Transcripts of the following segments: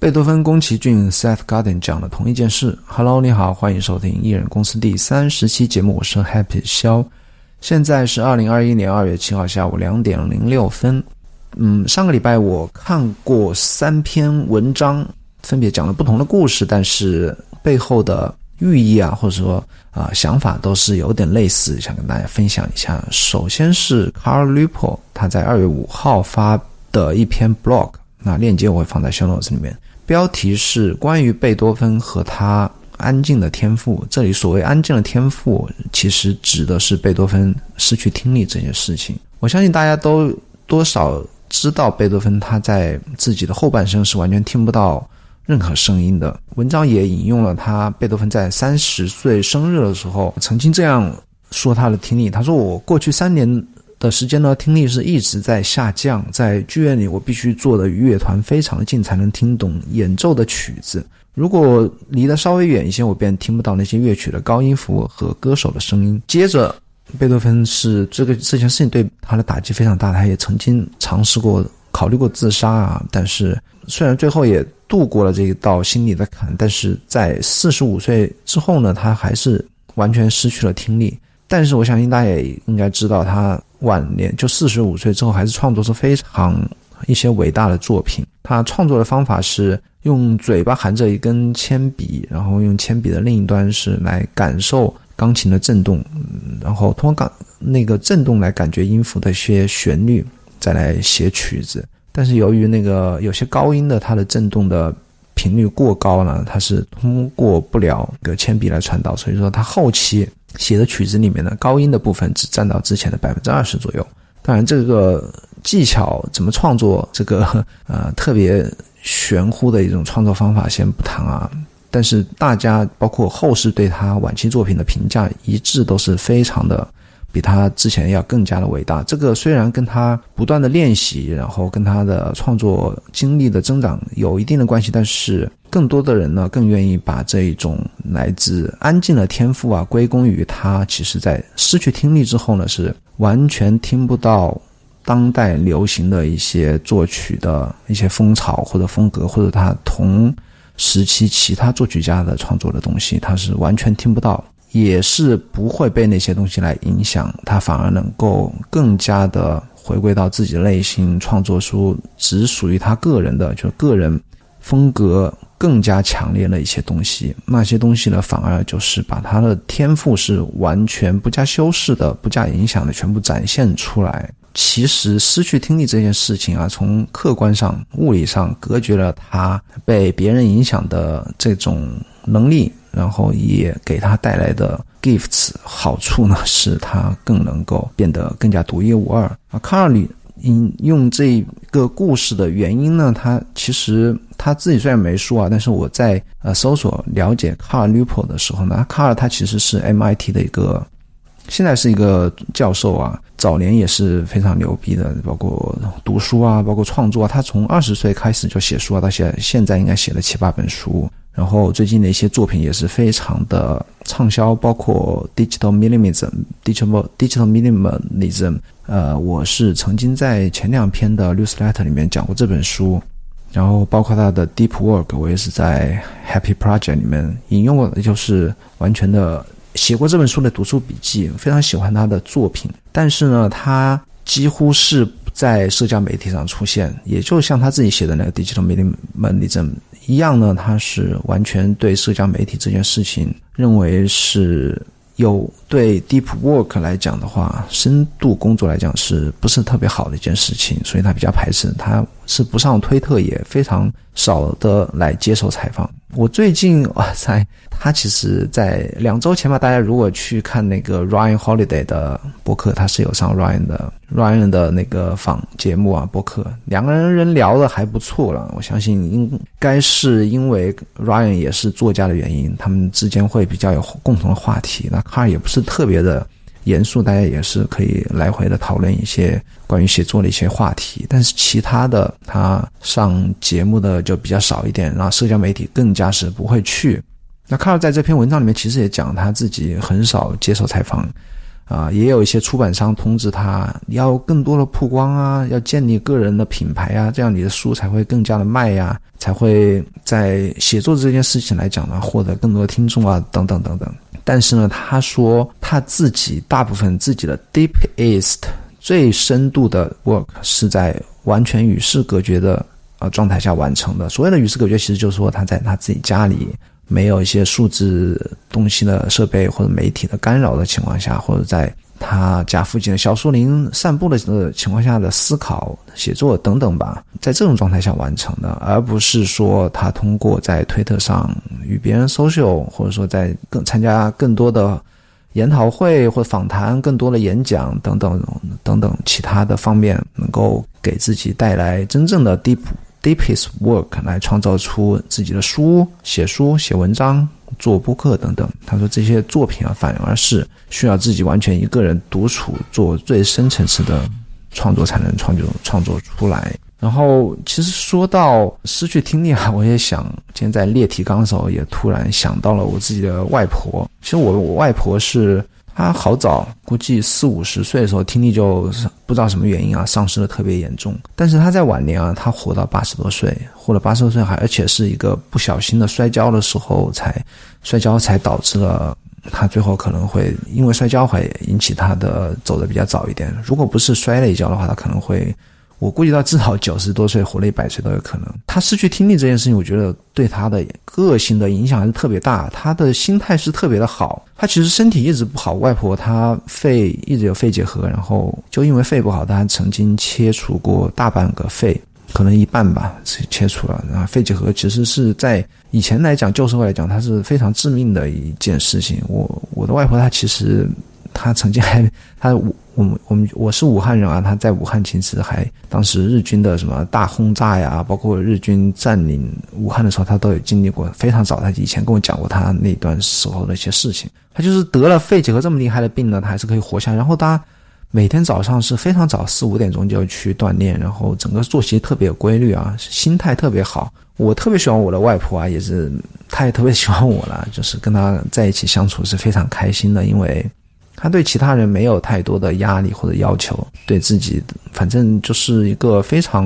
贝多芬、宫崎骏、Seth Godin 讲的同一件事。Hello，你好，欢迎收听艺人公司第三十期节目，我是 Happy 肖。现在是二零二一年二月七号下午两点零六分。嗯，上个礼拜我看过三篇文章，分别讲了不同的故事，但是背后的寓意啊，或者说啊想法都是有点类似，想跟大家分享一下。首先是 Carl Lupo 他在二月五号发的一篇 blog，那链接我会放在 show notes 里面，标题是关于贝多芬和他安静的天赋。这里所谓安静的天赋，其实指的是贝多芬失去听力这件事情。我相信大家都多少。知道贝多芬他在自己的后半生是完全听不到任何声音的。文章也引用了他贝多芬在三十岁生日的时候曾经这样说他的听力：他说我过去三年的时间呢，听力是一直在下降，在剧院里我必须坐的乐团非常近才能听懂演奏的曲子，如果离得稍微远一些，我便听不到那些乐曲的高音符和歌手的声音。接着。贝多芬是这个这件事情对他的打击非常大，他也曾经尝试过考虑过自杀啊。但是虽然最后也度过了这一道心理的坎，但是在四十五岁之后呢，他还是完全失去了听力。但是我相信大家也应该知道，他晚年就四十五岁之后还是创作出非常一些伟大的作品。他创作的方法是用嘴巴含着一根铅笔，然后用铅笔的另一端是来感受。钢琴的震动，然后通过钢那个震动来感觉音符的一些旋律，再来写曲子。但是由于那个有些高音的它的震动的频率过高了，它是通过不了个铅笔来传导，所以说他后期写的曲子里面呢高音的部分只占到之前的百分之二十左右。当然，这个技巧怎么创作，这个呃特别玄乎的一种创作方法，先不谈啊。但是大家包括后世对他晚期作品的评价一致都是非常的，比他之前要更加的伟大。这个虽然跟他不断的练习，然后跟他的创作经历的增长有一定的关系，但是更多的人呢更愿意把这一种来自安静的天赋啊归功于他，其实在失去听力之后呢是完全听不到当代流行的一些作曲的一些风潮或者风格，或者他同。时期其他作曲家的创作的东西，他是完全听不到，也是不会被那些东西来影响，他反而能够更加的回归到自己的内心，创作出只属于他个人的，就个人风格更加强烈的一些东西。那些东西呢，反而就是把他的天赋是完全不加修饰的、不加影响的，全部展现出来。其实失去听力这件事情啊，从客观上、物理上隔绝了他被别人影响的这种能力，然后也给他带来的 gifts 好处呢，使他更能够变得更加独一无二啊。卡尔里引用这个故事的原因呢，他其实他自己虽然没说啊，但是我在呃搜索了解卡尔吕普的时候呢，卡尔他其实是 MIT 的一个。现在是一个教授啊，早年也是非常牛逼的，包括读书啊，包括创作啊。他从二十岁开始就写书啊，到现现在应该写了七八本书。然后最近的一些作品也是非常的畅销，包括 Digital Minimalism》《Digital Minimalism。呃，我是曾经在前两篇的 Newsletter 里面讲过这本书，然后包括他的 Deep Work，我也是在 Happy Project 里面引用过的，就是完全的。写过这本书的读书笔记，非常喜欢他的作品，但是呢，他几乎是在社交媒体上出现，也就像他自己写的那个《Digital Minimalism》一样呢，他是完全对社交媒体这件事情认为是有对 Deep Work 来讲的话，深度工作来讲是不是特别好的一件事情，所以他比较排斥，他是不上推特，也非常少的来接受采访。我最近 哇塞，他其实，在两周前吧，大家如果去看那个 Ryan Holiday 的博客，他是有上 Ryan 的 Ryan 的那个访节目啊，博客，两个人人聊的还不错了。我相信应该是因为 Ryan 也是作家的原因，他们之间会比较有共同的话题。那 Car 也不是特别的。严肃，大家也是可以来回的讨论一些关于写作的一些话题，但是其他的他上节目的就比较少一点，然后社交媒体更加是不会去。那卡尔在这篇文章里面其实也讲他自己很少接受采访，啊，也有一些出版商通知他要更多的曝光啊，要建立个人的品牌啊，这样你的书才会更加的卖呀，才会在写作这件事情来讲呢，获得更多的听众啊，等等等等。但是呢，他说他自己大部分自己的 deepest 最深度的 work 是在完全与世隔绝的呃状态下完成的。所谓的与世隔绝，其实就是说他在他自己家里。没有一些数字东西的设备或者媒体的干扰的情况下，或者在他家附近的小树林散步的情况下的思考、写作等等吧，在这种状态下完成的，而不是说他通过在推特上与别人 social，或者说在更参加更多的研讨会或访谈、更多的演讲等等等等其他的方面，能够给自己带来真正的 deep。Deepest work 来创造出自己的书、写书、写文章、做播客等等。他说这些作品啊，反而是需要自己完全一个人独处做最深层次的创作才能创作创作出来。然后，其实说到失去听力啊，我也想今天在列提纲的时候，也突然想到了我自己的外婆。其实我我外婆是。他好早，估计四五十岁的时候听力就不知道什么原因啊，丧失的特别严重。但是他在晚年啊，他活到八十多岁，活了八十多岁还而且是一个不小心的摔跤的时候才摔跤才导致了他最后可能会因为摔跤还引起他的走的比较早一点。如果不是摔了一跤的话，他可能会。我估计到至少九十多岁，活了一百岁都有可能。他失去听力这件事情，我觉得对他的个性的影响还是特别大。他的心态是特别的好。他其实身体一直不好，外婆她肺一直有肺结核，然后就因为肺不好，他曾经切除过大半个肺，可能一半吧，切除了。然后肺结核其实是在以前来讲，旧社会来讲，它是非常致命的一件事情。我我的外婆她其实。他曾经 还，他武我们我们我是武汉人啊，他在武汉其实还当时日军的什么大轰炸呀，包括日军占领武汉的时候，他都有经历过。非常早，他以前跟我讲过他那段时候的一些事情。他就是得了肺结核这么厉害的病呢，他还是可以活下。然后他每天早上是非常早，四五点钟就要去锻炼，然后整个作息特别有规律啊，心态特别好。我特别喜欢我的外婆啊，也是，她也特别喜欢我了，就是跟她在一起相处是非常开心的，因为。他对其他人没有太多的压力或者要求，对自己反正就是一个非常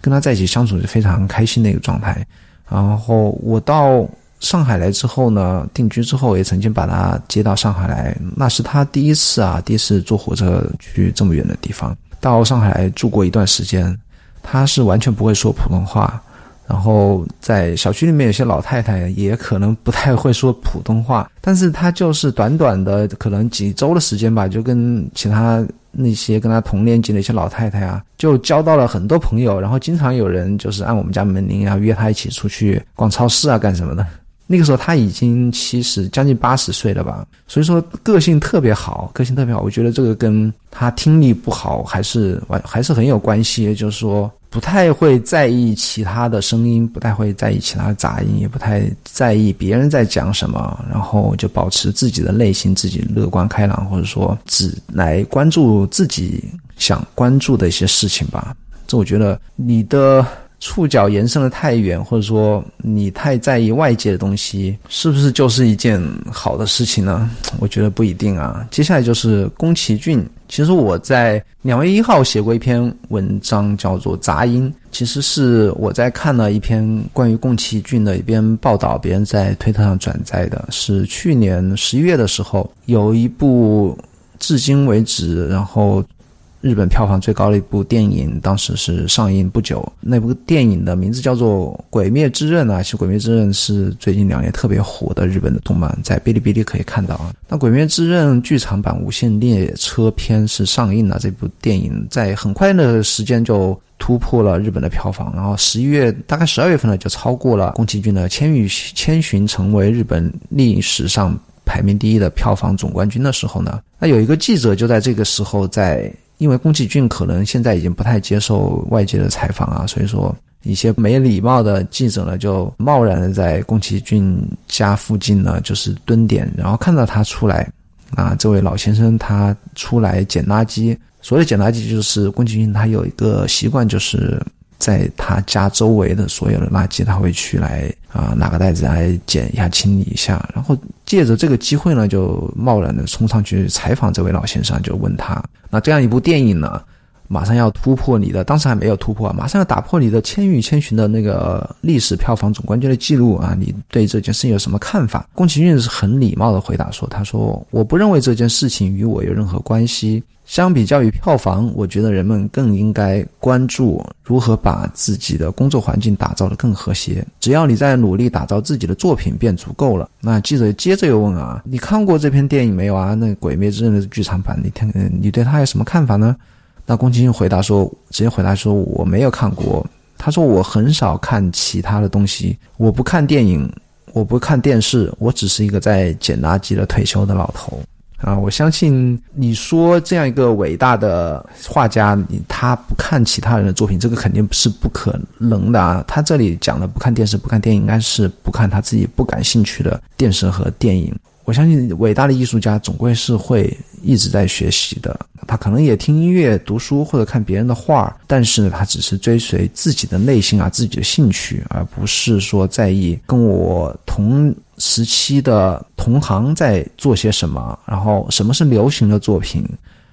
跟他在一起相处就非常开心的一个状态。然后我到上海来之后呢，定居之后也曾经把他接到上海来，那是他第一次啊，第一次坐火车去这么远的地方，到上海来住过一段时间。他是完全不会说普通话。然后在小区里面，有些老太太也可能不太会说普通话，但是她就是短短的可能几周的时间吧，就跟其他那些跟她同年级的一些老太太啊，就交到了很多朋友。然后经常有人就是按我们家门铃啊，约她一起出去逛超市啊，干什么的。那个时候他已经七十，将近八十岁了吧，所以说个性特别好，个性特别好。我觉得这个跟他听力不好还是完还是很有关系，就是说。不太会在意其他的声音，不太会在意其他的杂音，也不太在意别人在讲什么，然后就保持自己的内心，自己乐观开朗，或者说只来关注自己想关注的一些事情吧。这我觉得你的。触角延伸的太远，或者说你太在意外界的东西，是不是就是一件好的事情呢？我觉得不一定啊。接下来就是宫崎骏。其实我在两月一号写过一篇文章，叫做《杂音》。其实是我在看了一篇关于宫崎骏的一篇报道，别人在推特上转载的，是去年十一月的时候，有一部至今为止，然后。日本票房最高的一部电影，当时是上映不久。那部电影的名字叫做《鬼灭之刃》啊，其实《鬼灭之刃》是最近两年特别火的日本的动漫，在哔哩哔哩可以看到啊。那《鬼灭之刃》剧场版《无限列车篇》是上映了，这部电影在很快的时间就突破了日本的票房，然后十一月大概十二月份呢，就超过了宫崎骏的《千与千寻》，成为日本历史上排名第一的票房总冠军的时候呢，那有一个记者就在这个时候在。因为宫崎骏可能现在已经不太接受外界的采访啊，所以说一些没礼貌的记者呢，就贸然的在宫崎骏家附近呢，就是蹲点，然后看到他出来，啊，这位老先生他出来捡垃圾。所谓捡垃圾，就是宫崎骏他有一个习惯，就是在他家周围的所有的垃圾，他会去来啊拿个袋子来捡一下、清理一下。然后借着这个机会呢，就贸然的冲上去采访这位老先生，就问他：那这样一部电影呢？马上要突破你的，当时还没有突破，马上要打破你的《千与千寻》的那个历史票房总冠军的记录啊！你对这件事情有什么看法？宫崎骏是很礼貌的回答说：“他说我不认为这件事情与我有任何关系。相比较于票房，我觉得人们更应该关注如何把自己的工作环境打造得更和谐。只要你在努力打造自己的作品便足够了。”那记者接着又问啊：“你看过这篇电影没有啊？那《鬼灭之刃》的剧场版，你听，你对他有什么看法呢？”那宫崎骏回答说：“直接回答说我没有看过。他说我很少看其他的东西，我不看电影，我不看电视，我只是一个在捡垃圾的退休的老头啊！我相信你说这样一个伟大的画家，他不看其他人的作品，这个肯定是不可能的啊！他这里讲的不看电视、不看电影，应该是不看他自己不感兴趣的电视和电影。”我相信伟大的艺术家总归是会一直在学习的。他可能也听音乐、读书或者看别人的画，但是呢，他只是追随自己的内心啊，自己的兴趣，而不是说在意跟我同时期的同行在做些什么，然后什么是流行的作品。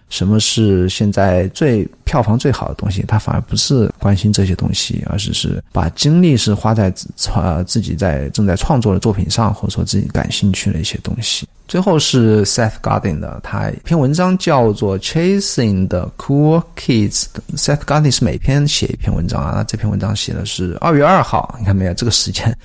什么是现在最票房最好的东西？他反而不是关心这些东西，而是是把精力是花在创自己在正在创作的作品上，或者说自己感兴趣的一些东西。最后是 Seth Godin 的，他一篇文章叫做 Chasing the Cool Kids。Seth Godin 是每篇写一篇文章啊，那这篇文章写的是二月二号，你看没有这个时间？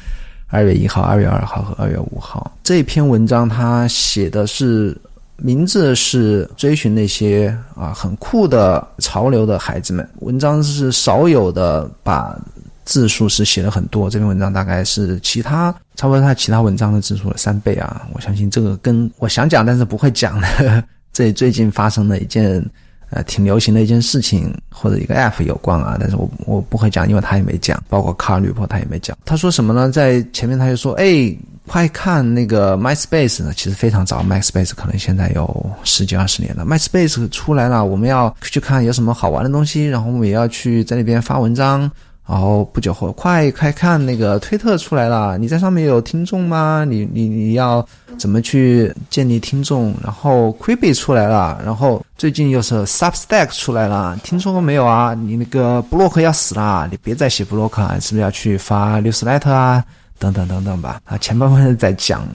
二月一号、二月二号和二月五号这篇文章，他写的是。名字是追寻那些啊很酷的潮流的孩子们。文章是少有的把字数是写了很多，这篇文章大概是其他差不多他其他文章的字数的三倍啊。我相信这个跟我想讲但是不会讲的 这最近发生的一件呃挺流行的一件事情或者一个 app 有关啊。但是我我不会讲，因为他也没讲，包括卡尔吕珀他也没讲。他说什么呢？在前面他就说，哎。快看那个 MySpace 呢？其实非常早，MySpace 可能现在有十几二十年了。MySpace 出来了，我们要去看有什么好玩的东西，然后我们也要去在那边发文章。然后不久后，快快看那个推特出来了，你在上面有听众吗？你你你要怎么去建立听众？然后 Quibi 出来了，然后最近又是 Substack 出来了，听说过没有啊？你那个布洛克要死了，你别再写布洛克了，是不是要去发 Newsletter 啊？等等等等吧，啊，前半部分在讲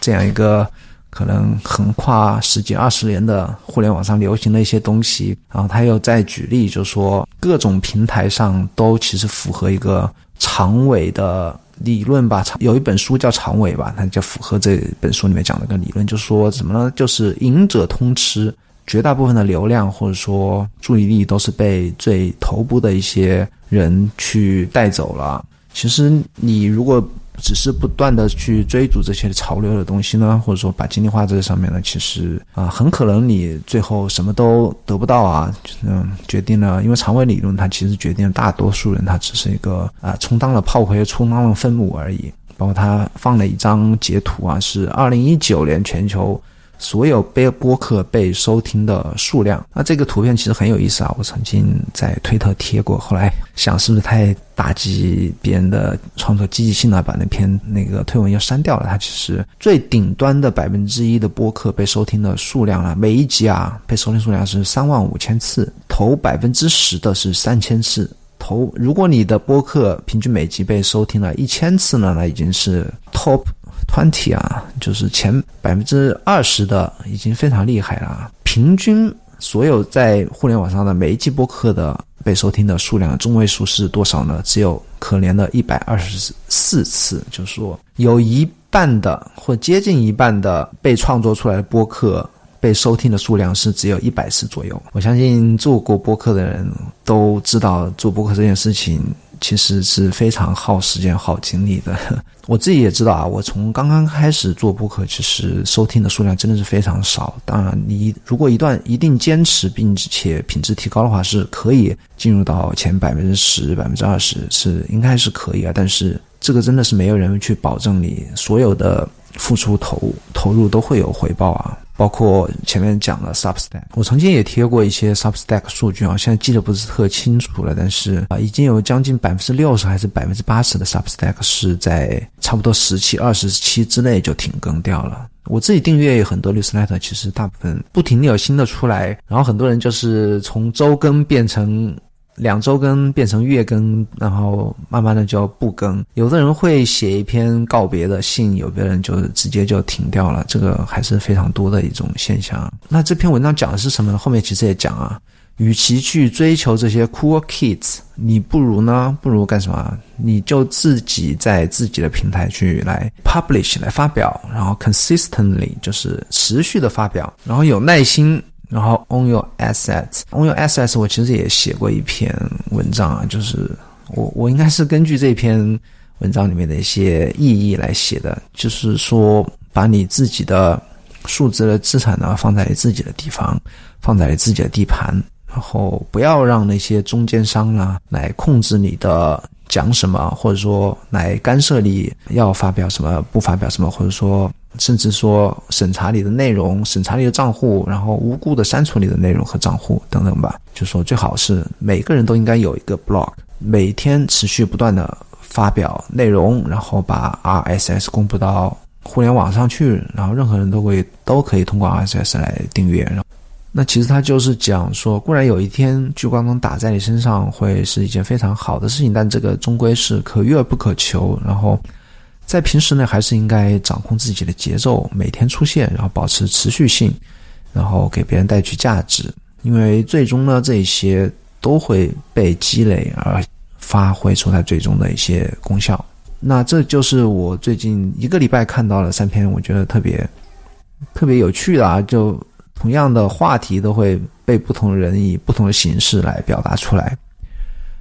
这样一个可能横跨十几二十年的互联网上流行的一些东西，然后他又在举例，就说各种平台上都其实符合一个长尾的理论吧。长有一本书叫长尾吧，它就符合这本书里面讲的个理论，就是说什么呢？就是赢者通吃，绝大部分的流量或者说注意力都是被最头部的一些人去带走了。其实你如果只是不断的去追逐这些潮流的东西呢，或者说把精力花在这上面呢，其实啊，很可能你最后什么都得不到啊。嗯，决定了，因为长尾理论它其实决定了大多数人他只是一个啊，充当了炮灰，充当了愤怒而已。包括他放了一张截图啊，是二零一九年全球。所有被播客被收听的数量，那这个图片其实很有意思啊！我曾经在推特贴过，后来想是不是太打击别人的创作积极性了，把那篇那个推文又删掉了。它其实最顶端的百分之一的播客被收听的数量啊，每一集啊被收听数量是三万五千次，头百分之十的是三千次。头如果你的播客平均每集被收听了一千次呢，那已经是 top。Twenty 啊，就是前百分之二十的已经非常厉害了。平均所有在互联网上的每一期播客的被收听的数量中位数是多少呢？只有可怜的一百二十四次，就是说有一半的或接近一半的被创作出来的播客被收听的数量是只有一百次左右。我相信做过播客的人都知道，做播客这件事情。其实是非常耗时间、耗精力的。我自己也知道啊，我从刚刚开始做播客，其实收听的数量真的是非常少。当然，你如果一段一定坚持并且品质提高的话，是可以进入到前百分之十、百分之二十，是应该是可以啊。但是这个真的是没有人去保证你所有的付出投投入都会有回报啊。包括前面讲了 Substack，我曾经也贴过一些 Substack 数据啊，现在记得不是特清楚了，但是啊，已经有将近百分之六十还是百分之八十的 Substack 是在差不多十期、二十期之内就停更掉了。我自己订阅很多 newsletter，其实大部分不停的有新的出来，然后很多人就是从周更变成。两周更变成月更，然后慢慢的就不更。有的人会写一篇告别的信，有的人就直接就停掉了。这个还是非常多的一种现象。那这篇文章讲的是什么呢？后面其实也讲啊，与其去追求这些 cool kids，你不如呢，不如干什么？你就自己在自己的平台去来 publish 来发表，然后 consistently 就是持续的发表，然后有耐心。然后，on your assets，on your assets，我其实也写过一篇文章啊，就是我我应该是根据这篇文章里面的一些意义来写的，就是说把你自己的数字的资产呢放在你自己的地方，放在你自己的地盘，然后不要让那些中间商啊来控制你的讲什么，或者说来干涉你要发表什么，不发表什么，或者说。甚至说审查你的内容，审查你的账户，然后无故的删除你的内容和账户等等吧。就说最好是每个人都应该有一个 blog，每天持续不断的发表内容，然后把 RSS 公布到互联网上去，然后任何人都会都可以通过 RSS 来订阅。然后，那其实他就是讲说，固然有一天聚光灯打在你身上会是一件非常好的事情，但这个终归是可遇而不可求。然后。在平时呢，还是应该掌控自己的节奏，每天出现，然后保持持续性，然后给别人带去价值。因为最终呢，这些都会被积累而发挥出它最终的一些功效。那这就是我最近一个礼拜看到了三篇，我觉得特别特别有趣的啊，就同样的话题都会被不同人以不同的形式来表达出来。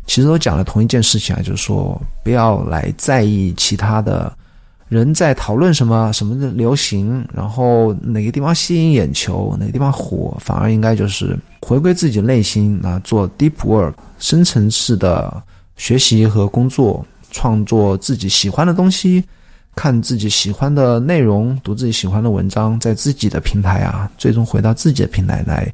其实都讲了同一件事情啊，就是说不要来在意其他的。人在讨论什么什么的流行，然后哪个地方吸引眼球，哪个地方火，反而应该就是回归自己内心啊，做 deep work 深层次的学习和工作，创作自己喜欢的东西，看自己喜欢的内容，读自己喜欢的文章，在自己的平台啊，最终回到自己的平台来，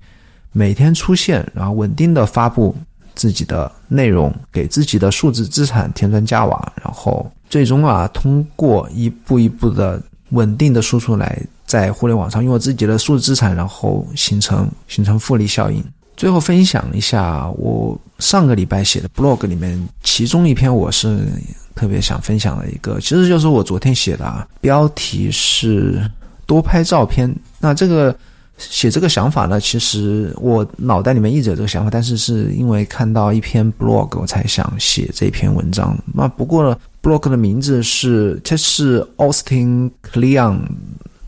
每天出现，然后稳定的发布自己的内容，给自己的数字资产添砖加瓦，然后。最终啊，通过一步一步的稳定的输出来，在互联网上拥有自己的数字资产，然后形成形成复利效应。最后分享一下我上个礼拜写的 blog 里面，其中一篇我是特别想分享的一个，其实就是我昨天写的啊，标题是多拍照片。那这个。写这个想法呢，其实我脑袋里面一直有这个想法，但是是因为看到一篇 blog，我才想写这篇文章。那不过，blog 的名字是，这是 Austin Kleon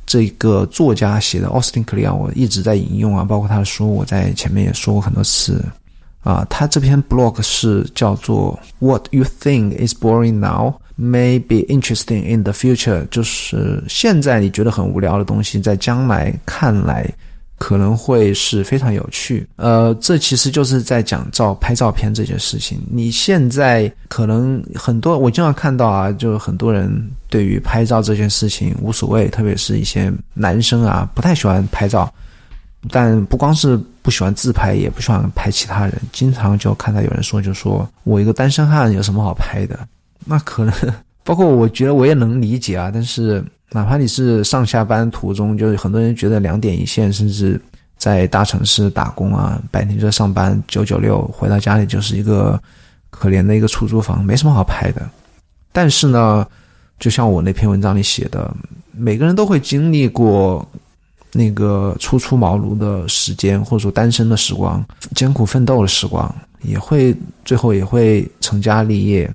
这个作家写的。Austin Kleon 我一直在引用啊，包括他的书，我在前面也说过很多次。啊，他这篇 blog 是叫做 What you think is boring now may be interesting in the future，就是现在你觉得很无聊的东西，在将来看来可能会是非常有趣。呃，这其实就是在讲照拍照片这件事情。你现在可能很多，我经常看到啊，就是很多人对于拍照这件事情无所谓，特别是一些男生啊，不太喜欢拍照。但不光是不喜欢自拍，也不喜欢拍其他人。经常就看到有人说，就说我一个单身汉有什么好拍的？那可能 包括我觉得我也能理解啊。但是哪怕你是上下班途中，就是很多人觉得两点一线，甚至在大城市打工啊，白天就上班九九六，回到家里就是一个可怜的一个出租房，没什么好拍的。但是呢，就像我那篇文章里写的，每个人都会经历过。那个初出茅庐的时间，或者说单身的时光，艰苦奋斗的时光，也会最后也会成家立业。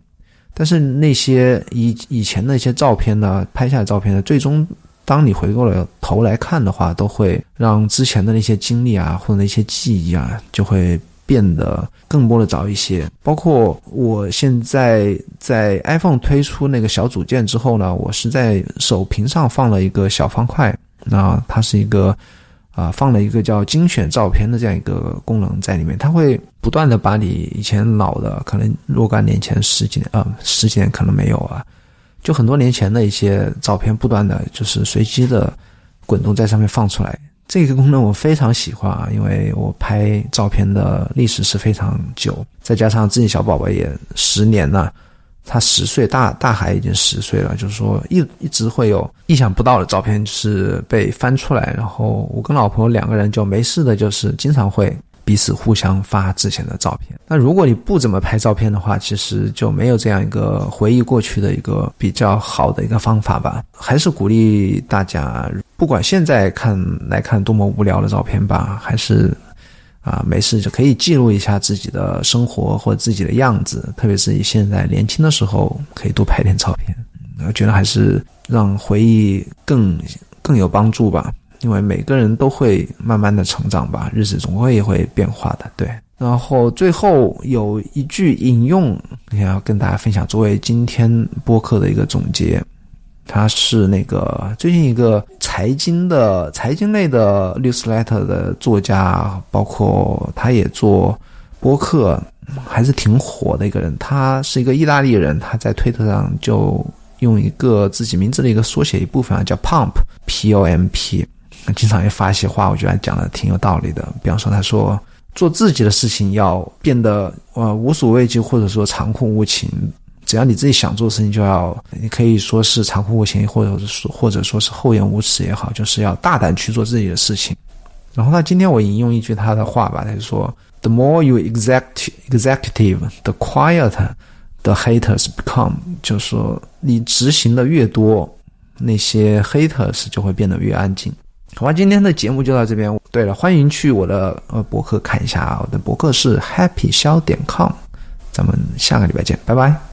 但是那些以以前那些照片呢，拍下的照片呢，最终当你回过了头来看的话，都会让之前的那些经历啊，或者那些记忆啊，就会变得更摸得着一些。包括我现在在 iPhone 推出那个小组件之后呢，我是在手屏上放了一个小方块。那它是一个，啊，放了一个叫精选照片的这样一个功能在里面，它会不断的把你以前老的，可能若干年前十几年，呃，十几年可能没有啊，就很多年前的一些照片，不断的就是随机的滚动在上面放出来。这个功能我非常喜欢啊，因为我拍照片的历史是非常久，再加上自己小宝宝也十年了，他十岁，大大海已经十岁了，就是说一一直会有意想不到的照片，是被翻出来，然后我跟老婆两个人就没事的，就是经常会彼此互相发之前的照片。那如果你不怎么拍照片的话，其实就没有这样一个回忆过去的一个比较好的一个方法吧。还是鼓励大家，不管现在看来看多么无聊的照片吧，还是。啊，没事就可以记录一下自己的生活或自己的样子，特别是你现在年轻的时候，可以多拍点照片。我觉得还是让回忆更更有帮助吧，因为每个人都会慢慢的成长吧，日子总会也会变化的。对，然后最后有一句引用，也要跟大家分享，作为今天播客的一个总结。他是那个最近一个财经的财经类的 newsletter 的作家，包括他也做播客，还是挺火的一个人。他是一个意大利人，他在推特上就用一个自己名字的一个缩写一部分啊，叫 Pump，P O M P，经常也发一些话，我觉得讲的挺有道理的。比方说，他说做自己的事情要变得呃无所畏惧，或者说残酷无情。只要你自己想做事情，就要你可以说是残酷无情，或者说或者说是厚颜无耻也好，就是要大胆去做自己的事情。然后呢今天我引用一句他的话吧，他就说：“The more you executive, executive, the quieter the haters become。”就是说，你执行的越多，那些 haters 就会变得越安静。好吧，今天的节目就到这边。对了，欢迎去我的呃博客看一下啊，我的博客是 happy 肖点 com。咱们下个礼拜见，拜拜。